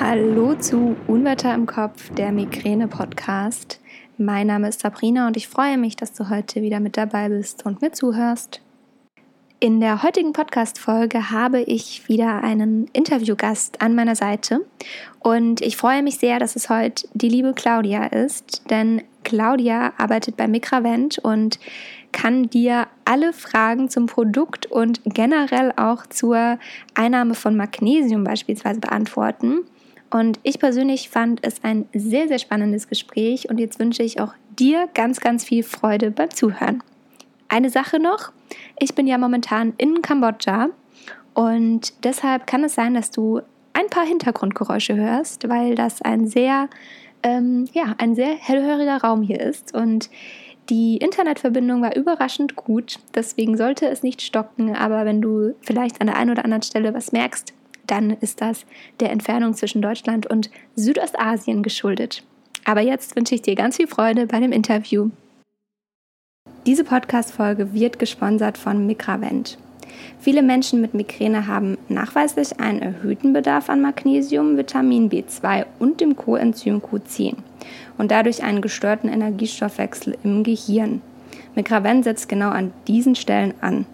Hallo zu Unwetter im Kopf, der Migräne-Podcast. Mein Name ist Sabrina und ich freue mich, dass du heute wieder mit dabei bist und mir zuhörst. In der heutigen Podcast-Folge habe ich wieder einen Interviewgast an meiner Seite und ich freue mich sehr, dass es heute die liebe Claudia ist, denn Claudia arbeitet bei Mikravent und kann dir alle Fragen zum Produkt und generell auch zur Einnahme von Magnesium beispielsweise beantworten. Und ich persönlich fand es ein sehr, sehr spannendes Gespräch und jetzt wünsche ich auch dir ganz, ganz viel Freude beim Zuhören. Eine Sache noch, ich bin ja momentan in Kambodscha und deshalb kann es sein, dass du ein paar Hintergrundgeräusche hörst, weil das ein sehr, ähm, ja, ein sehr hellhöriger Raum hier ist und die Internetverbindung war überraschend gut, deswegen sollte es nicht stocken, aber wenn du vielleicht an der einen oder anderen Stelle was merkst, dann ist das der Entfernung zwischen Deutschland und Südostasien geschuldet. Aber jetzt wünsche ich dir ganz viel Freude bei dem Interview. Diese Podcast-Folge wird gesponsert von Migravent. Viele Menschen mit Migräne haben nachweislich einen erhöhten Bedarf an Magnesium, Vitamin B2 und dem Coenzym Q10 und dadurch einen gestörten Energiestoffwechsel im Gehirn. Migravent setzt genau an diesen Stellen an.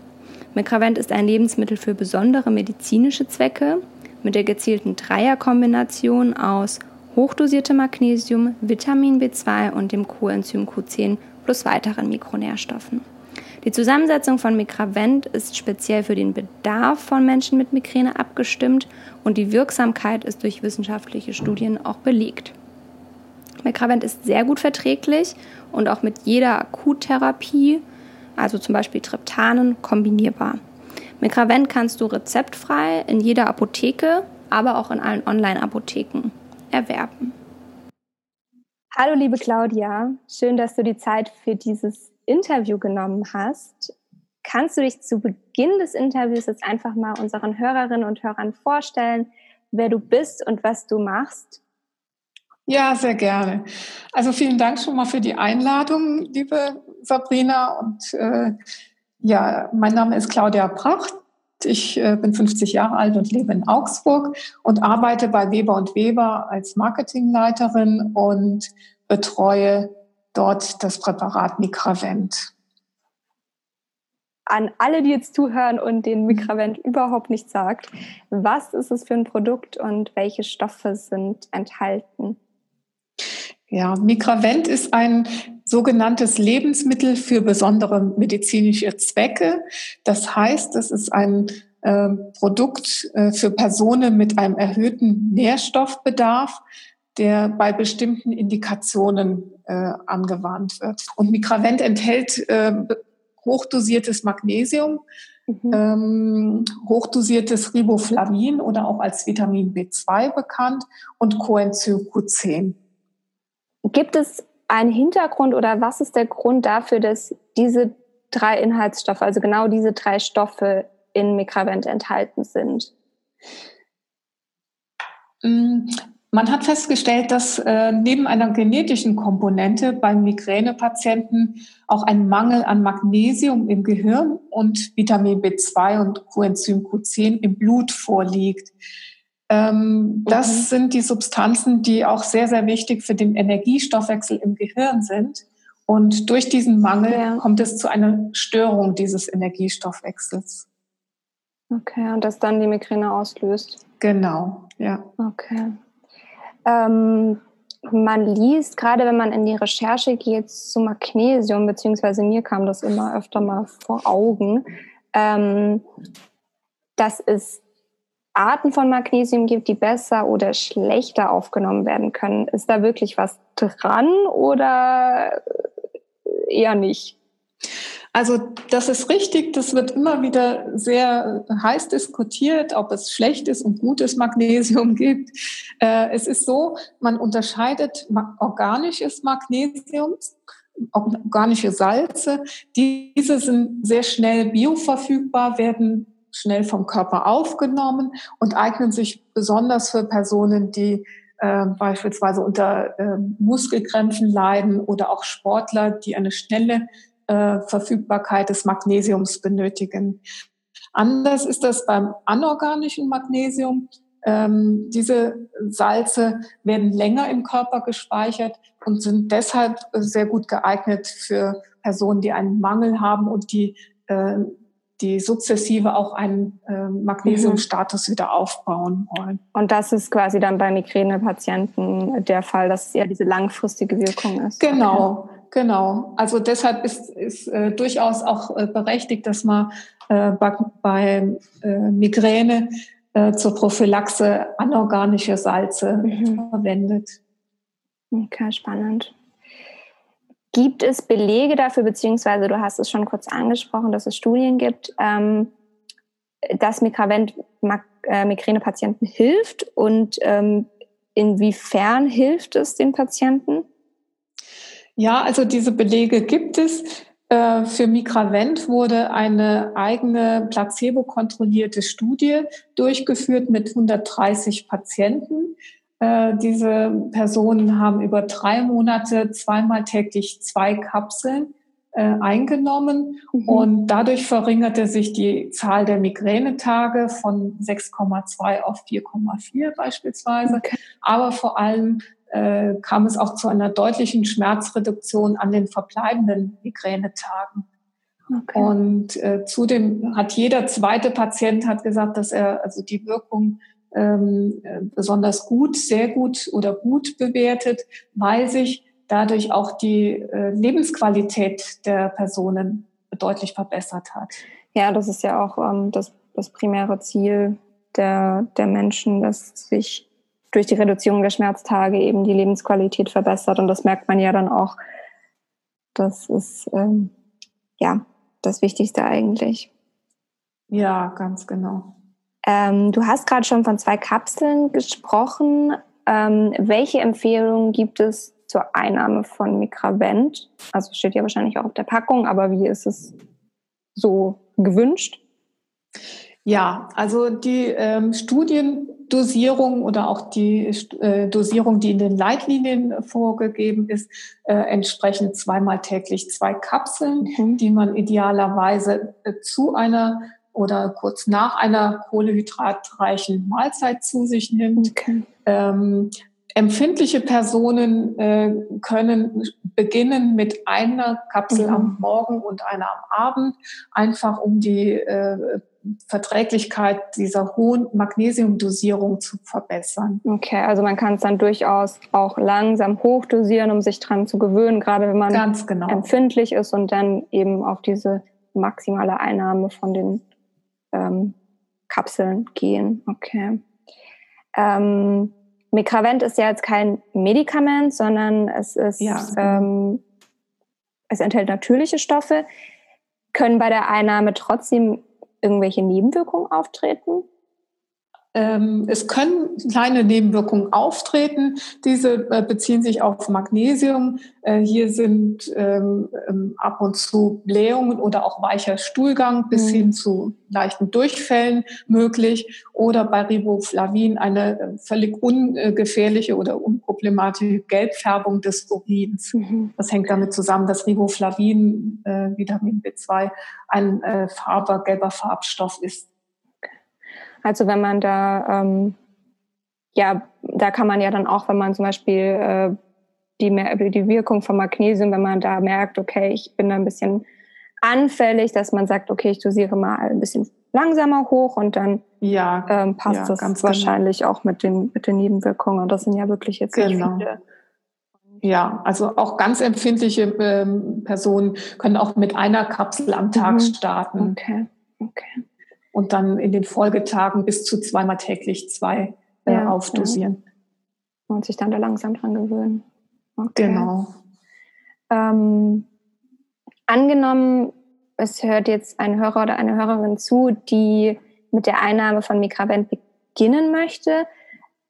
Migravent ist ein Lebensmittel für besondere medizinische Zwecke mit der gezielten Dreierkombination aus hochdosiertem Magnesium, Vitamin B2 und dem Coenzym Q10 plus weiteren Mikronährstoffen. Die Zusammensetzung von Migravent ist speziell für den Bedarf von Menschen mit Migräne abgestimmt und die Wirksamkeit ist durch wissenschaftliche Studien auch belegt. Migravent ist sehr gut verträglich und auch mit jeder Akuttherapie also zum Beispiel Triptanen, kombinierbar. Migravent kannst du rezeptfrei in jeder Apotheke, aber auch in allen Online-Apotheken erwerben. Hallo liebe Claudia, schön, dass du die Zeit für dieses Interview genommen hast. Kannst du dich zu Beginn des Interviews jetzt einfach mal unseren Hörerinnen und Hörern vorstellen, wer du bist und was du machst? Ja, sehr gerne. Also vielen Dank schon mal für die Einladung, liebe Sabrina. Und äh, ja, mein Name ist Claudia Pracht. Ich äh, bin 50 Jahre alt und lebe in Augsburg und arbeite bei Weber und Weber als Marketingleiterin und betreue dort das Präparat Migravent. An alle, die jetzt zuhören und den Migravent überhaupt nicht sagt, was ist es für ein Produkt und welche Stoffe sind enthalten? Ja, Migravent ist ein sogenanntes Lebensmittel für besondere medizinische Zwecke. Das heißt, es ist ein äh, Produkt äh, für Personen mit einem erhöhten Nährstoffbedarf, der bei bestimmten Indikationen äh, angewandt wird. Und Migravent enthält äh, hochdosiertes Magnesium, mhm. ähm, hochdosiertes Riboflavin oder auch als Vitamin B2 bekannt und Coenzym Q10. Gibt es einen Hintergrund oder was ist der Grund dafür, dass diese drei Inhaltsstoffe, also genau diese drei Stoffe in Migravent enthalten sind? Mm, man hat festgestellt, dass äh, neben einer genetischen Komponente beim Migränepatienten auch ein Mangel an Magnesium im Gehirn und Vitamin B2 und Coenzym Q10 im Blut vorliegt. Ähm, das mhm. sind die Substanzen, die auch sehr, sehr wichtig für den Energiestoffwechsel im Gehirn sind. Und durch diesen Mangel ja. kommt es zu einer Störung dieses Energiestoffwechsels. Okay, und das dann die Migräne auslöst. Genau, ja. Okay. Ähm, man liest, gerade wenn man in die Recherche geht zu Magnesium, beziehungsweise mir kam das immer öfter mal vor Augen, ähm, dass es Arten von Magnesium gibt, die besser oder schlechter aufgenommen werden können. Ist da wirklich was dran oder eher nicht? Also das ist richtig, das wird immer wieder sehr heiß diskutiert, ob es schlechtes und gutes Magnesium gibt. Äh, es ist so, man unterscheidet organisches Magnesium, organische Salze. Diese sind sehr schnell bioverfügbar, werden schnell vom Körper aufgenommen und eignen sich besonders für Personen, die äh, beispielsweise unter äh, Muskelkrämpfen leiden oder auch Sportler, die eine schnelle äh, Verfügbarkeit des Magnesiums benötigen. Anders ist das beim anorganischen Magnesium. Ähm, diese Salze werden länger im Körper gespeichert und sind deshalb sehr gut geeignet für Personen, die einen Mangel haben und die, äh, die sukzessive auch einen äh, Magnesiumstatus mhm. wieder aufbauen wollen. Und das ist quasi dann bei Migränepatienten der Fall, dass es eher diese langfristige Wirkung ist. Genau. Okay. Genau, also deshalb ist, ist äh, durchaus auch äh, berechtigt, dass man äh, bei, bei äh, Migräne äh, zur Prophylaxe anorganische Salze mhm. verwendet. Okay, spannend. Gibt es Belege dafür, beziehungsweise du hast es schon kurz angesprochen, dass es Studien gibt, ähm, dass Mikravent äh, Migränepatienten hilft und ähm, inwiefern hilft es den Patienten? Ja, also diese Belege gibt es. Äh, für Migravent wurde eine eigene placebo-kontrollierte Studie durchgeführt mit 130 Patienten. Äh, diese Personen haben über drei Monate zweimal täglich zwei Kapseln äh, eingenommen mhm. und dadurch verringerte sich die Zahl der Migränetage von 6,2 auf 4,4 beispielsweise. Okay. Aber vor allem äh, kam es auch zu einer deutlichen Schmerzreduktion an den verbleibenden Migränetagen. Okay. Und äh, zudem hat jeder zweite Patient hat gesagt, dass er also die Wirkung ähm, besonders gut, sehr gut oder gut bewertet, weil sich dadurch auch die äh, Lebensqualität der Personen deutlich verbessert hat. Ja, das ist ja auch ähm, das, das primäre Ziel der, der Menschen, dass sich durch die Reduzierung der Schmerztage eben die Lebensqualität verbessert. Und das merkt man ja dann auch. Das ist ähm, ja das Wichtigste eigentlich. Ja, ganz genau. Ähm, du hast gerade schon von zwei Kapseln gesprochen. Ähm, welche Empfehlungen gibt es zur Einnahme von Mikravent? Also steht ja wahrscheinlich auch auf der Packung, aber wie ist es so gewünscht? Ja, also die ähm, Studiendosierung oder auch die äh, Dosierung, die in den Leitlinien vorgegeben ist, äh, entsprechend zweimal täglich zwei Kapseln, mhm. die man idealerweise äh, zu einer oder kurz nach einer kohlehydratreichen Mahlzeit zu sich nimmt. Okay. Ähm, empfindliche Personen äh, können beginnen mit einer Kapsel mhm. am Morgen und einer am Abend, einfach um die äh, Verträglichkeit dieser hohen Magnesiumdosierung zu verbessern. Okay, also man kann es dann durchaus auch langsam hochdosieren, um sich dran zu gewöhnen, gerade wenn man genau. empfindlich ist und dann eben auf diese maximale Einnahme von den ähm, Kapseln gehen. Okay. Ähm, Mikravent ist ja jetzt kein Medikament, sondern es ist, ja. ähm, es enthält natürliche Stoffe. Können bei der Einnahme trotzdem irgendwelche Nebenwirkungen auftreten? Ähm, es können kleine Nebenwirkungen auftreten. Diese äh, beziehen sich auf Magnesium. Äh, hier sind ähm, ähm, ab und zu Blähungen oder auch weicher Stuhlgang bis mhm. hin zu leichten Durchfällen möglich. Oder bei Riboflavin eine äh, völlig ungefährliche oder unproblematische Gelbfärbung des Urins. Mhm. Das hängt damit zusammen, dass Riboflavin, Vitamin B2, ein farber, gelber Farbstoff ist also wenn man da, ähm, ja, da kann man ja dann auch, wenn man zum Beispiel äh, die, die Wirkung von Magnesium, wenn man da merkt, okay, ich bin da ein bisschen anfällig, dass man sagt, okay, ich dosiere mal ein bisschen langsamer hoch und dann ja, ähm, passt ja, das genau. wahrscheinlich genau. auch mit den, mit den Nebenwirkungen. Und das sind ja wirklich jetzt genau. viele. Ja, also auch ganz empfindliche ähm, Personen können auch mit einer Kapsel am Tag mhm. starten. Okay, okay und dann in den Folgetagen bis zu zweimal täglich zwei äh, ja, aufdosieren. Ja. Und sich dann da langsam dran gewöhnen. Okay. Genau. Ähm, angenommen, es hört jetzt ein Hörer oder eine Hörerin zu, die mit der Einnahme von Mikravent beginnen möchte.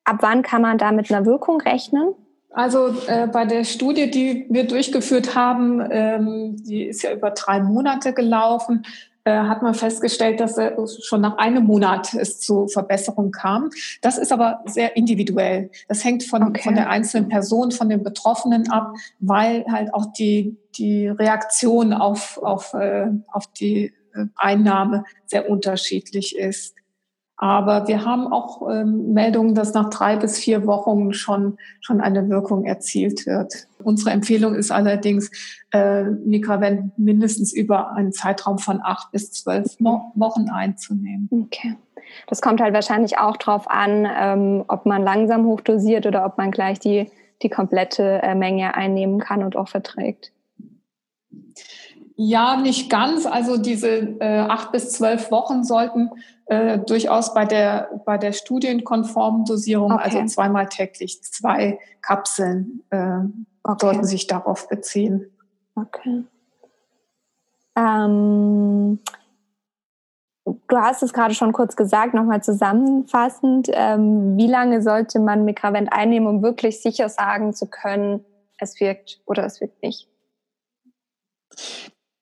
Ab wann kann man da mit einer Wirkung rechnen? Also äh, bei der Studie, die wir durchgeführt haben, ähm, die ist ja über drei Monate gelaufen, hat man festgestellt, dass schon nach einem Monat es zu Verbesserungen kam. Das ist aber sehr individuell. Das hängt von, okay. von der einzelnen Person, von den Betroffenen ab, weil halt auch die, die Reaktion auf, auf, äh, auf die äh, Einnahme sehr unterschiedlich ist. Aber wir haben auch ähm, Meldungen, dass nach drei bis vier Wochen schon, schon eine Wirkung erzielt wird. Unsere Empfehlung ist allerdings, äh, Migravent mindestens über einen Zeitraum von acht bis zwölf Wochen einzunehmen. Okay. Das kommt halt wahrscheinlich auch darauf an, ähm, ob man langsam hochdosiert oder ob man gleich die, die komplette äh, Menge einnehmen kann und auch verträgt. Ja, nicht ganz. Also diese äh, acht bis zwölf Wochen sollten äh, durchaus bei der, bei der studienkonformen Dosierung, okay. also zweimal täglich, zwei Kapseln äh, okay. sollten sich darauf beziehen. Okay. Ähm, du hast es gerade schon kurz gesagt, nochmal zusammenfassend. Ähm, wie lange sollte man Mikravent einnehmen, um wirklich sicher sagen zu können, es wirkt oder es wirkt nicht?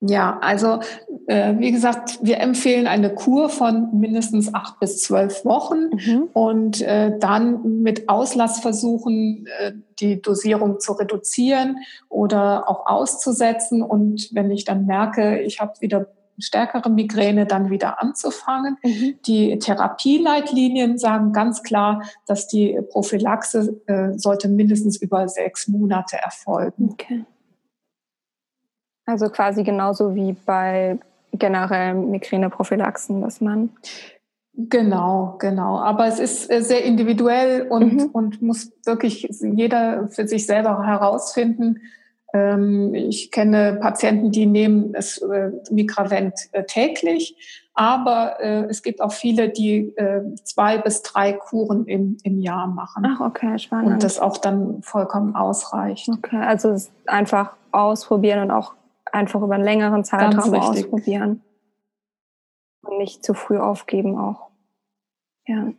Ja, also äh, wie gesagt, wir empfehlen eine Kur von mindestens acht bis zwölf Wochen mhm. und äh, dann mit Auslass versuchen, äh, die Dosierung zu reduzieren oder auch auszusetzen. Und wenn ich dann merke, ich habe wieder stärkere Migräne, dann wieder anzufangen. Mhm. Die Therapieleitlinien sagen ganz klar, dass die Prophylaxe äh, sollte mindestens über sechs Monate erfolgen. Okay. Also quasi genauso wie bei generellen Migräneprophylaxen, dass man. Genau, genau. Aber es ist äh, sehr individuell und, mhm. und muss wirklich jeder für sich selber herausfinden. Ähm, ich kenne Patienten, die nehmen das äh, Migravent äh, täglich, aber es gibt auch viele, die zwei bis drei Kuren im, im Jahr machen. Ach, okay, spannend. Und das auch dann vollkommen ausreicht. Okay, also einfach ausprobieren und auch einfach über einen längeren Zeitraum ausprobieren. Und nicht zu früh aufgeben auch. Ja.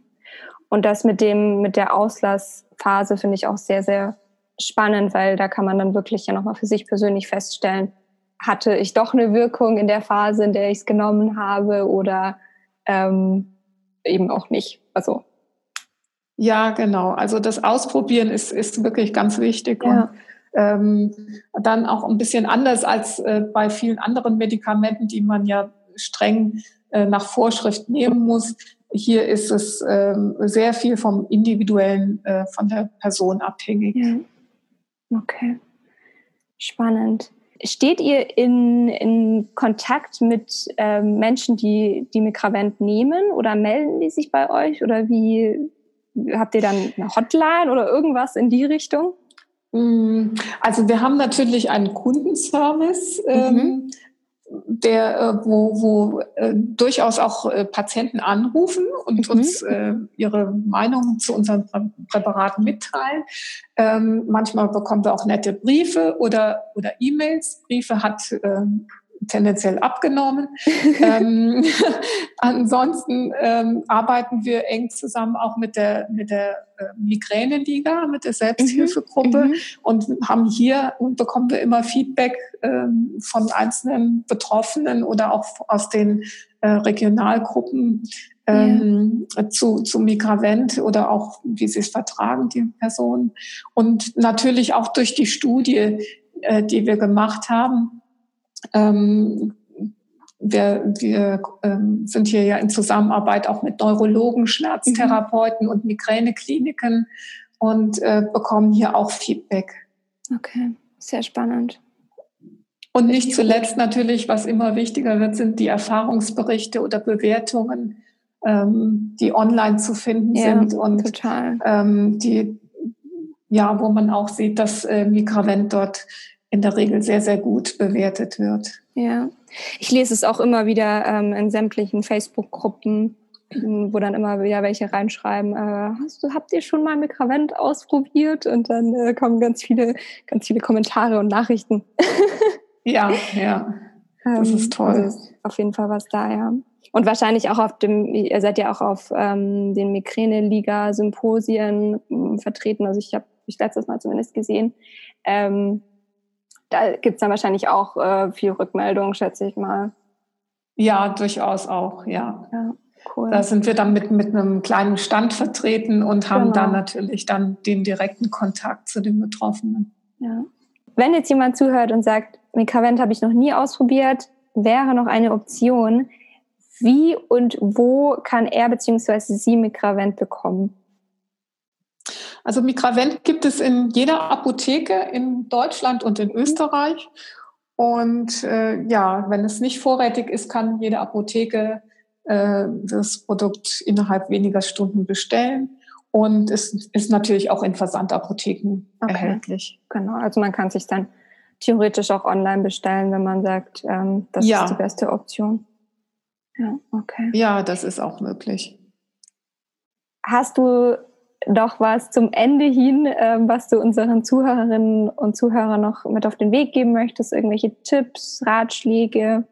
Und das mit dem, mit der Auslassphase finde ich auch sehr, sehr spannend, weil da kann man dann wirklich ja nochmal für sich persönlich feststellen, hatte ich doch eine Wirkung in der Phase, in der ich es genommen habe oder ähm, eben auch nicht. Also ja, genau. Also das Ausprobieren ist, ist wirklich ganz wichtig. Ja. Und ähm, dann auch ein bisschen anders als äh, bei vielen anderen Medikamenten, die man ja streng äh, nach Vorschrift nehmen muss. Hier ist es äh, sehr viel vom individuellen, äh, von der Person abhängig. Ja. Okay, spannend. Steht ihr in, in Kontakt mit ähm, Menschen, die die Mikravent nehmen oder melden die sich bei euch oder wie habt ihr dann eine Hotline oder irgendwas in die Richtung? Mm, also wir haben natürlich einen Kundenservice, ähm, mhm. der, äh, wo, wo äh, durchaus auch äh, Patienten anrufen und mhm. uns ihre Meinung zu unseren Präparaten mitteilen. Ähm, manchmal bekommen wir auch nette Briefe oder, oder E-Mails. Briefe hat ähm, tendenziell abgenommen. ähm, ansonsten ähm, arbeiten wir eng zusammen auch mit der, mit der äh, Migräne-Liga, mit der Selbsthilfegruppe mhm. und haben hier bekommen wir immer Feedback ähm, von einzelnen Betroffenen oder auch aus den äh, Regionalgruppen ähm, ja. zu, zu Migravent oder auch, wie sie es vertragen, die Personen. Und natürlich auch durch die Studie, äh, die wir gemacht haben, ähm, wir, wir ähm, sind hier ja in Zusammenarbeit auch mit Neurologen, Schmerztherapeuten mhm. und Migränekliniken und äh, bekommen hier auch Feedback. Okay, sehr spannend. Und nicht zuletzt natürlich, was immer wichtiger wird, sind die Erfahrungsberichte oder Bewertungen, ähm, die online zu finden ja, sind und total. Ähm, die ja, wo man auch sieht, dass äh, Migravent dort in der Regel sehr, sehr gut bewertet wird. Ja, ich lese es auch immer wieder ähm, in sämtlichen Facebook-Gruppen, wo dann immer wieder welche reinschreiben, äh, hast du, habt ihr schon mal Mikravent ausprobiert? Und dann äh, kommen ganz viele, ganz viele Kommentare und Nachrichten. ja, ja. Das ist ähm, toll. Also auf jeden Fall was da, ja. Und wahrscheinlich auch auf dem, ihr seid ja auch auf ähm, den Migräne-Liga-Symposien ähm, vertreten. Also ich habe mich letztes Mal zumindest gesehen. Ähm, da gibt es dann wahrscheinlich auch äh, viel Rückmeldung, schätze ich mal. Ja, durchaus auch, ja. ja cool. Da sind wir dann mit, mit einem kleinen Stand vertreten und haben genau. dann natürlich dann den direkten Kontakt zu den Betroffenen. Ja. Wenn jetzt jemand zuhört und sagt, Mikravent habe ich noch nie ausprobiert, wäre noch eine Option. Wie und wo kann er bzw. sie Migravent bekommen? Also Migravent gibt es in jeder Apotheke in Deutschland und in Österreich. Und äh, ja, wenn es nicht vorrätig ist, kann jede Apotheke äh, das Produkt innerhalb weniger Stunden bestellen. Und es ist natürlich auch in Versandapotheken okay. erhältlich. Genau, also man kann sich dann theoretisch auch online bestellen, wenn man sagt, ähm, das ja. ist die beste Option. Ja, okay. Ja, das ist auch möglich. Hast du doch was zum Ende hin, ähm, was du unseren Zuhörerinnen und Zuhörern noch mit auf den Weg geben möchtest? Irgendwelche Tipps, Ratschläge?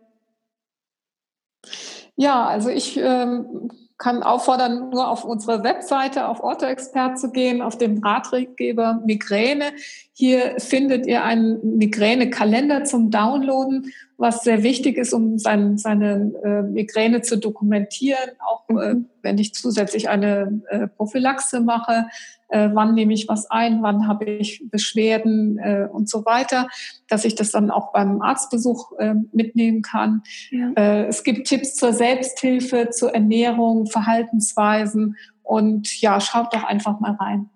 Ja, also ich ähm, kann auffordern, nur auf unsere Webseite auf Orthoexpert zu gehen, auf den Ratgeber Migräne. Hier findet ihr einen Migräne-Kalender zum Downloaden, was sehr wichtig ist, um sein, seine äh, Migräne zu dokumentieren, auch äh, mhm. wenn ich zusätzlich eine äh, Prophylaxe mache äh, wann nehme ich was ein, wann habe ich Beschwerden äh, und so weiter, dass ich das dann auch beim Arztbesuch äh, mitnehmen kann. Ja. Äh, es gibt Tipps zur Selbsthilfe, zur Ernährung, Verhaltensweisen und ja, schaut doch einfach mal rein.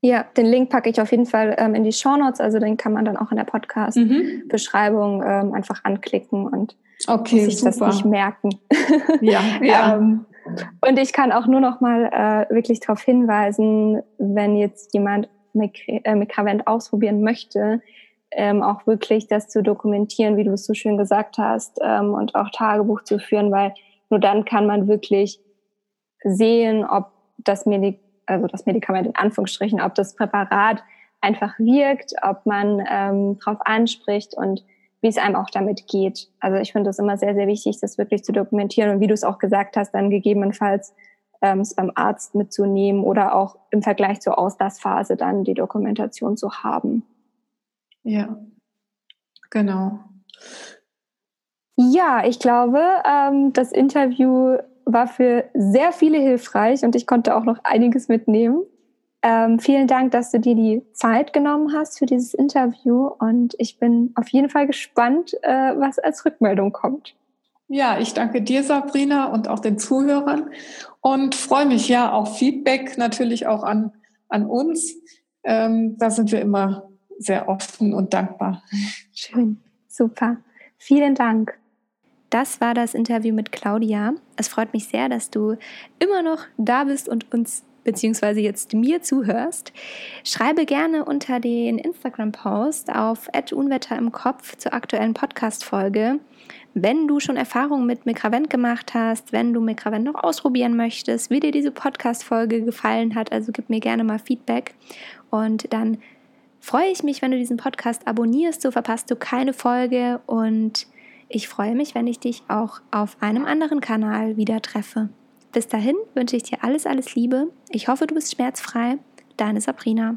Ja, den Link packe ich auf jeden Fall ähm, in die Show Notes, also den kann man dann auch in der Podcast-Beschreibung mhm. ähm, einfach anklicken und okay, sich super. das nicht merken. Ja, ja. ähm, und ich kann auch nur noch mal äh, wirklich darauf hinweisen, wenn jetzt jemand Mikravent äh, ausprobieren möchte, ähm, auch wirklich das zu dokumentieren, wie du es so schön gesagt hast, ähm, und auch Tagebuch zu führen, weil nur dann kann man wirklich sehen, ob das, Medik also das Medikament in Anführungsstrichen, ob das Präparat einfach wirkt, ob man ähm, darauf anspricht und wie es einem auch damit geht. Also ich finde es immer sehr, sehr wichtig, das wirklich zu dokumentieren und wie du es auch gesagt hast, dann gegebenenfalls ähm, es beim Arzt mitzunehmen oder auch im Vergleich zur Auslassphase dann die Dokumentation zu haben. Ja, genau. Ja, ich glaube, ähm, das Interview war für sehr viele hilfreich und ich konnte auch noch einiges mitnehmen. Ähm, vielen Dank, dass du dir die Zeit genommen hast für dieses Interview und ich bin auf jeden Fall gespannt, äh, was als Rückmeldung kommt. Ja, ich danke dir, Sabrina, und auch den Zuhörern und freue mich ja auf Feedback natürlich auch an, an uns. Ähm, da sind wir immer sehr offen und dankbar. Schön, super. Vielen Dank. Das war das Interview mit Claudia. Es freut mich sehr, dass du immer noch da bist und uns beziehungsweise jetzt mir zuhörst, schreibe gerne unter den Instagram-Post auf Unwetter im Kopf zur aktuellen Podcast-Folge, wenn du schon Erfahrungen mit Mikravent gemacht hast, wenn du Mikravent noch ausprobieren möchtest, wie dir diese Podcast-Folge gefallen hat, also gib mir gerne mal Feedback. Und dann freue ich mich, wenn du diesen Podcast abonnierst, so verpasst du keine Folge. Und ich freue mich, wenn ich dich auch auf einem anderen Kanal wieder treffe. Bis dahin wünsche ich dir alles, alles Liebe. Ich hoffe, du bist schmerzfrei. Deine Sabrina.